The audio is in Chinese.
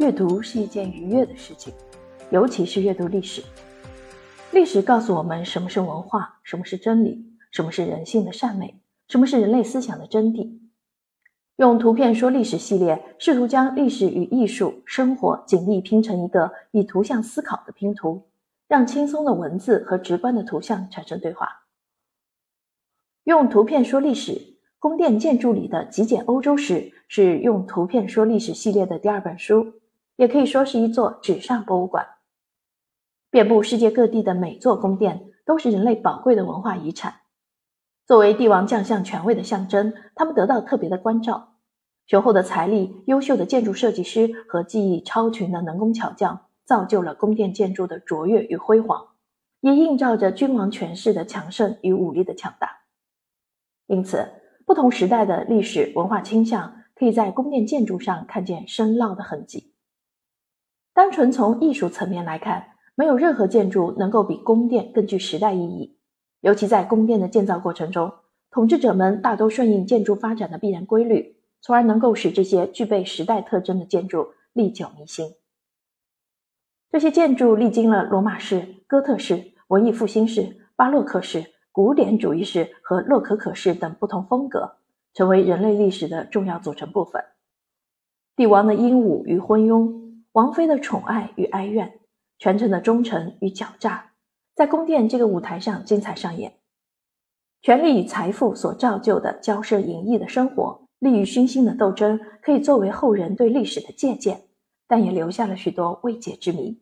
阅读是一件愉悦的事情，尤其是阅读历史。历史告诉我们什么是文化，什么是真理，什么是人性的善美，什么是人类思想的真谛。用图片说历史系列，试图将历史与艺术、生活紧密拼成一个以图像思考的拼图，让轻松的文字和直观的图像产生对话。用图片说历史，宫殿建筑里的极简欧洲史是用图片说历史系列的第二本书。也可以说是一座纸上博物馆。遍布世界各地的每座宫殿都是人类宝贵的文化遗产。作为帝王将相权威的象征，他们得到特别的关照。雄厚的财力、优秀的建筑设计师和技艺超群的能工巧匠，造就了宫殿建筑的卓越与辉煌，也映照着君王权势的强盛与武力的强大。因此，不同时代的历史文化倾向，可以在宫殿建筑上看见深烙的痕迹。单纯从艺术层面来看，没有任何建筑能够比宫殿更具时代意义。尤其在宫殿的建造过程中，统治者们大都顺应建筑发展的必然规律，从而能够使这些具备时代特征的建筑历久弥新。这些建筑历经了罗马式、哥特式、文艺复兴式、巴洛克式、古典主义式和洛可可式等不同风格，成为人类历史的重要组成部分。帝王的英武与昏庸。王妃的宠爱与哀怨，权臣的忠诚与狡诈，在宫殿这个舞台上精彩上演。权力与财富所造就的骄奢淫逸的生活，利欲熏心的斗争，可以作为后人对历史的借鉴，但也留下了许多未解之谜。